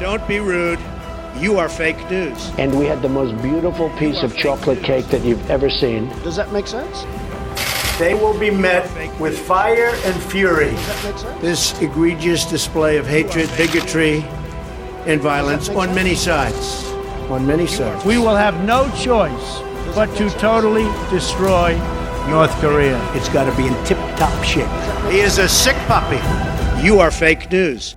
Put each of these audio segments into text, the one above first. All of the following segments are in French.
Don't be rude. You are fake news. And we had the most beautiful piece of chocolate cake that you've ever seen. Does that make sense? They will be met with fire and fury. This egregious display of hatred, bigotry, and violence on many sides. On many sides. We will have no choice but to totally destroy North Korea. It's got to be in tip top shape. He is a sick puppy. You are fake news.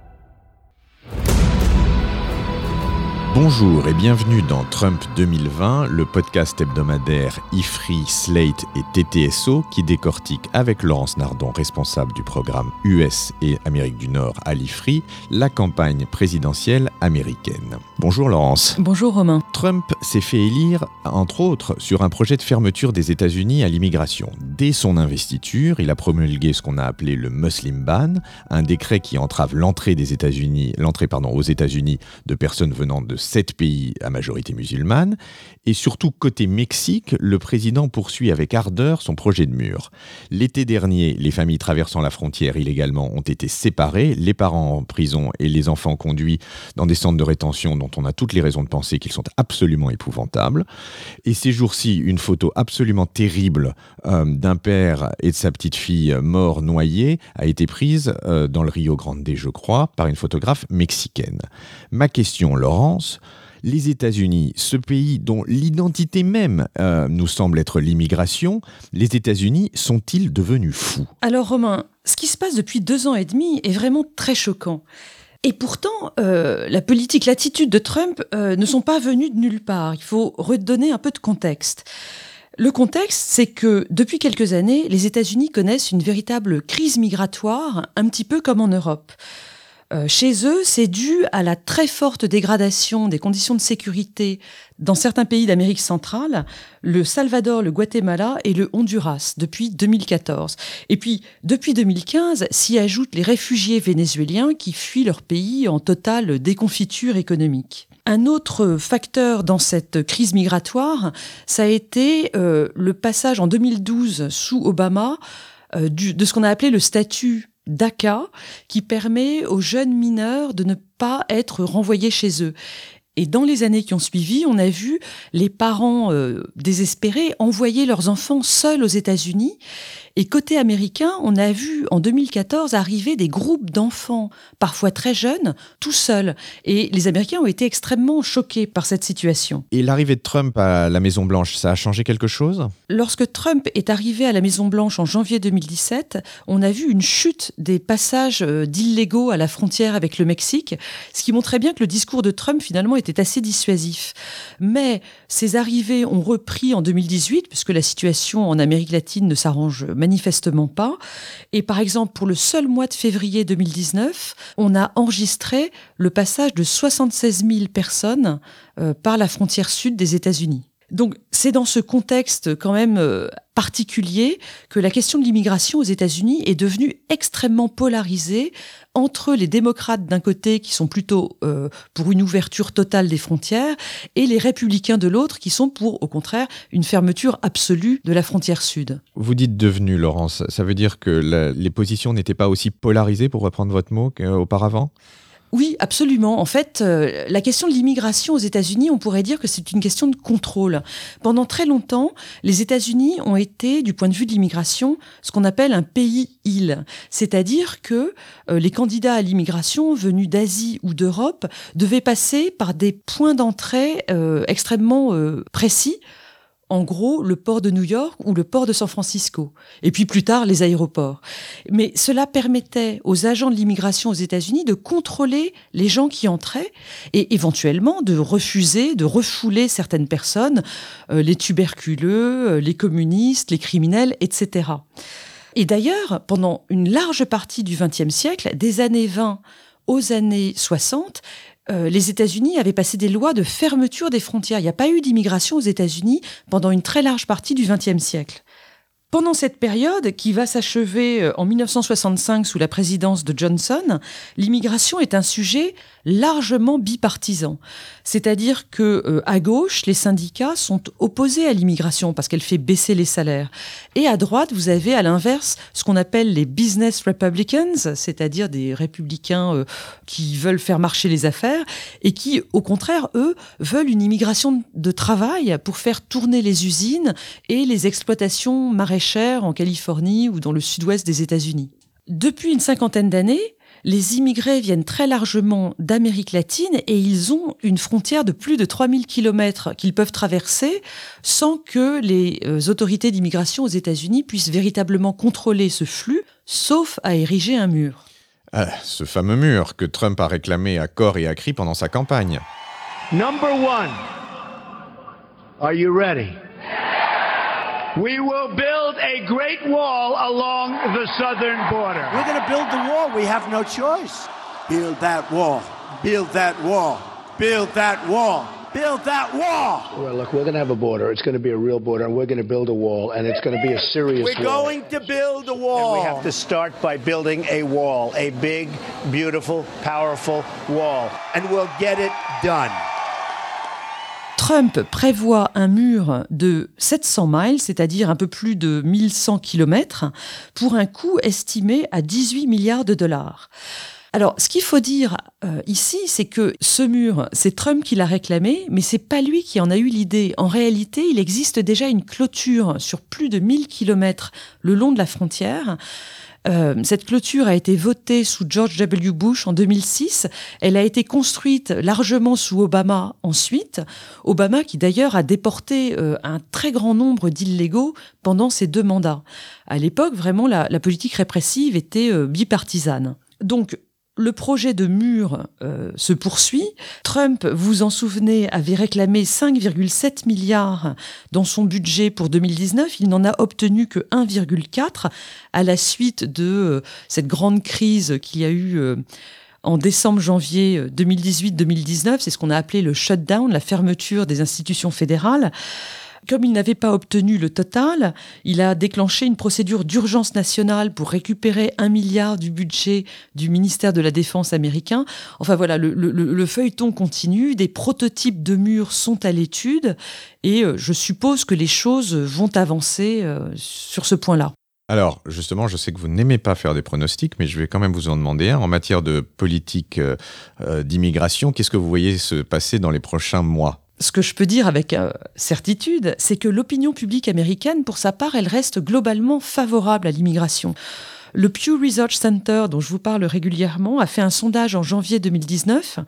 Bonjour et bienvenue dans Trump 2020, le podcast hebdomadaire IFRI, Slate et TTSO qui décortique avec Laurence Nardon, responsable du programme US et Amérique du Nord à l'IFRI, la campagne présidentielle américaine. Bonjour Laurence. Bonjour Romain. Trump s'est fait élire, entre autres, sur un projet de fermeture des États-Unis à l'immigration. Son investiture, il a promulgué ce qu'on a appelé le Muslim Ban, un décret qui entrave l'entrée des États-Unis, l'entrée pardon, aux États-Unis de personnes venant de sept pays à majorité musulmane. Et surtout, côté Mexique, le président poursuit avec ardeur son projet de mur. L'été dernier, les familles traversant la frontière illégalement ont été séparées, les parents en prison et les enfants conduits dans des centres de rétention dont on a toutes les raisons de penser qu'ils sont absolument épouvantables. Et ces jours-ci, une photo absolument terrible euh, d'un père et de sa petite fille morts noyés a été prise euh, dans le Rio Grande, je crois, par une photographe mexicaine. Ma question, Laurence, les États-Unis, ce pays dont l'identité même euh, nous semble être l'immigration, les États-Unis sont-ils devenus fous? Alors Romain, ce qui se passe depuis deux ans et demi est vraiment très choquant. Et pourtant, euh, la politique, l'attitude de Trump ne sont pas venues de nulle part. Il faut redonner un peu de contexte. Le contexte, c'est que depuis quelques années, les États-Unis connaissent une véritable crise migratoire, un petit peu comme en Europe. Euh, chez eux, c'est dû à la très forte dégradation des conditions de sécurité dans certains pays d'Amérique centrale, le Salvador, le Guatemala et le Honduras depuis 2014. Et puis, depuis 2015, s'y ajoutent les réfugiés vénézuéliens qui fuient leur pays en totale déconfiture économique. Un autre facteur dans cette crise migratoire, ça a été euh, le passage en 2012 sous Obama euh, de ce qu'on a appelé le statut DACA qui permet aux jeunes mineurs de ne pas être renvoyés chez eux. Et dans les années qui ont suivi, on a vu les parents euh, désespérés envoyer leurs enfants seuls aux États-Unis. Et côté américain, on a vu en 2014 arriver des groupes d'enfants, parfois très jeunes, tout seuls. Et les Américains ont été extrêmement choqués par cette situation. Et l'arrivée de Trump à la Maison-Blanche, ça a changé quelque chose? Lorsque Trump est arrivé à la Maison-Blanche en janvier 2017, on a vu une chute des passages euh, d'illégaux à la frontière avec le Mexique, ce qui montrait bien que le discours de Trump finalement était assez dissuasif. Mais ces arrivées ont repris en 2018, puisque la situation en Amérique latine ne s'arrange manifestement pas. Et par exemple, pour le seul mois de février 2019, on a enregistré le passage de 76 000 personnes euh, par la frontière sud des États-Unis. Donc c'est dans ce contexte quand même euh, particulier que la question de l'immigration aux États-Unis est devenue extrêmement polarisée entre les démocrates d'un côté qui sont plutôt euh, pour une ouverture totale des frontières et les républicains de l'autre qui sont pour au contraire une fermeture absolue de la frontière sud. Vous dites devenu Laurence, ça veut dire que les positions n'étaient pas aussi polarisées pour reprendre votre mot qu'auparavant? Oui, absolument. En fait, euh, la question de l'immigration aux États-Unis, on pourrait dire que c'est une question de contrôle. Pendant très longtemps, les États-Unis ont été, du point de vue de l'immigration, ce qu'on appelle un pays-île. C'est-à-dire que euh, les candidats à l'immigration venus d'Asie ou d'Europe devaient passer par des points d'entrée euh, extrêmement précis en gros le port de New York ou le port de San Francisco, et puis plus tard les aéroports. Mais cela permettait aux agents de l'immigration aux États-Unis de contrôler les gens qui entraient et éventuellement de refuser, de refouler certaines personnes, euh, les tuberculeux, euh, les communistes, les criminels, etc. Et d'ailleurs, pendant une large partie du XXe siècle, des années 20 aux années 60, euh, les États-Unis avaient passé des lois de fermeture des frontières. Il n'y a pas eu d'immigration aux États-Unis pendant une très large partie du XXe siècle. Pendant cette période, qui va s'achever euh, en 1965 sous la présidence de Johnson, l'immigration est un sujet largement bipartisan. C'est-à-dire que euh, à gauche, les syndicats sont opposés à l'immigration parce qu'elle fait baisser les salaires. Et à droite, vous avez à l'inverse ce qu'on appelle les business republicans, c'est-à-dire des républicains euh, qui veulent faire marcher les affaires et qui, au contraire, eux, veulent une immigration de travail pour faire tourner les usines et les exploitations maraîchères en Californie ou dans le sud-ouest des États-Unis. Depuis une cinquantaine d'années, les immigrés viennent très largement d'Amérique latine et ils ont une frontière de plus de 3000 km qu'ils peuvent traverser sans que les euh, autorités d'immigration aux États-Unis puissent véritablement contrôler ce flux, sauf à ériger un mur. Ah, ce fameux mur que Trump a réclamé à corps et à cri pendant sa campagne. Number one. Are you ready? We will build a great wall along the southern border. We're going to build the wall. We have no choice. Build that wall. Build that wall. Build that wall. Build that wall. Well, look, we're going to have a border. It's going to be a real border, and we're going to build a wall, and it's going to be a serious We're wall. going to build a wall. And we have to start by building a wall, a big, beautiful, powerful wall. and we'll get it done. Trump prévoit un mur de 700 miles, c'est-à-dire un peu plus de 1100 km, pour un coût estimé à 18 milliards de dollars. Alors, ce qu'il faut dire euh, ici, c'est que ce mur, c'est Trump qui l'a réclamé, mais c'est pas lui qui en a eu l'idée. En réalité, il existe déjà une clôture sur plus de 1000 km le long de la frontière. Euh, cette clôture a été votée sous George W. Bush en 2006. Elle a été construite largement sous Obama ensuite. Obama qui d'ailleurs a déporté euh, un très grand nombre d'illégaux pendant ses deux mandats. À l'époque, vraiment, la, politique répressive était euh, bipartisane. Donc, le projet de mur euh, se poursuit. Trump, vous en souvenez, avait réclamé 5,7 milliards dans son budget pour 2019. Il n'en a obtenu que 1,4 à la suite de euh, cette grande crise qu'il y a eu euh, en décembre-janvier 2018-2019. C'est ce qu'on a appelé le shutdown, la fermeture des institutions fédérales. Comme il n'avait pas obtenu le total, il a déclenché une procédure d'urgence nationale pour récupérer un milliard du budget du ministère de la Défense américain. Enfin voilà, le, le- le feuilleton continue, des prototypes de murs sont à l'étude et euh, je suppose que les choses vont avancer euh, sur ce point-là. Alors, justement, je sais que vous n'aimez pas faire des pronostics, mais je vais quand même vous en demander un. En matière de politique euh, d'immigration, qu'est-ce que vous voyez se passer dans les prochains mois? Ce que je peux dire avec euh, certitude, c'est que l'opinion publique américaine, pour sa part, elle reste globalement favorable à l'immigration. Le Pew Research Center, dont je vous parle régulièrement, a fait un sondage en janvier 2019,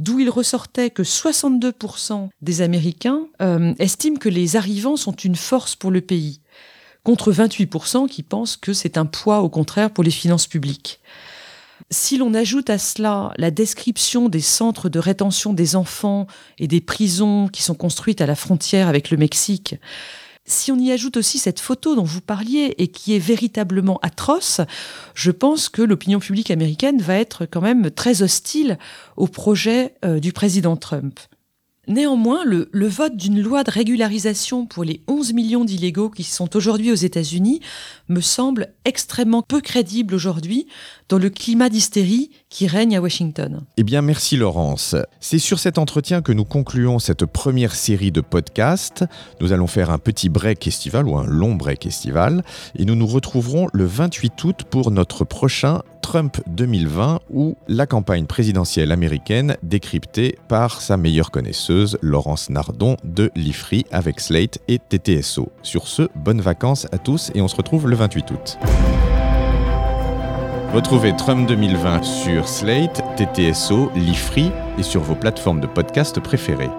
d'où il ressortait que 62% des Américains euh, estiment que les arrivants sont une force pour le pays, contre 28% qui pensent que c'est un poids, au contraire, pour les finances publiques. Si l'on ajoute à cela la description des centres de rétention des enfants et des prisons qui sont construites à la frontière avec le Mexique, si on y ajoute aussi cette photo dont vous parliez et qui est véritablement atroce, je pense que l'opinion publique américaine va être quand même très hostile au projet euh, du président Trump. Néanmoins, le, vote d'une loi de régularisation pour les 11 millions d'illégaux qui sont aujourd'hui aux États-Unis me semble extrêmement peu crédible aujourd'hui dans le climat d'hystérie qui règne à Washington. Eh bien, merci Laurence. C'est sur cet entretien que nous concluons cette première série de podcasts. Nous allons faire un petit break estival ou un long break estival et nous nous retrouverons le 28 août pour notre prochain Trump 2020 ou la campagne présidentielle américaine décryptée par sa meilleure connaisseuse Laurence Nardon de l'IFRI avec Slate et TTSO. Sur ce, bonnes vacances à tous et on se retrouve le 28 août. Retrouvez Trump 2020 sur Slate, TTSO, l'IFRI et sur vos plateformes de podcast préférées.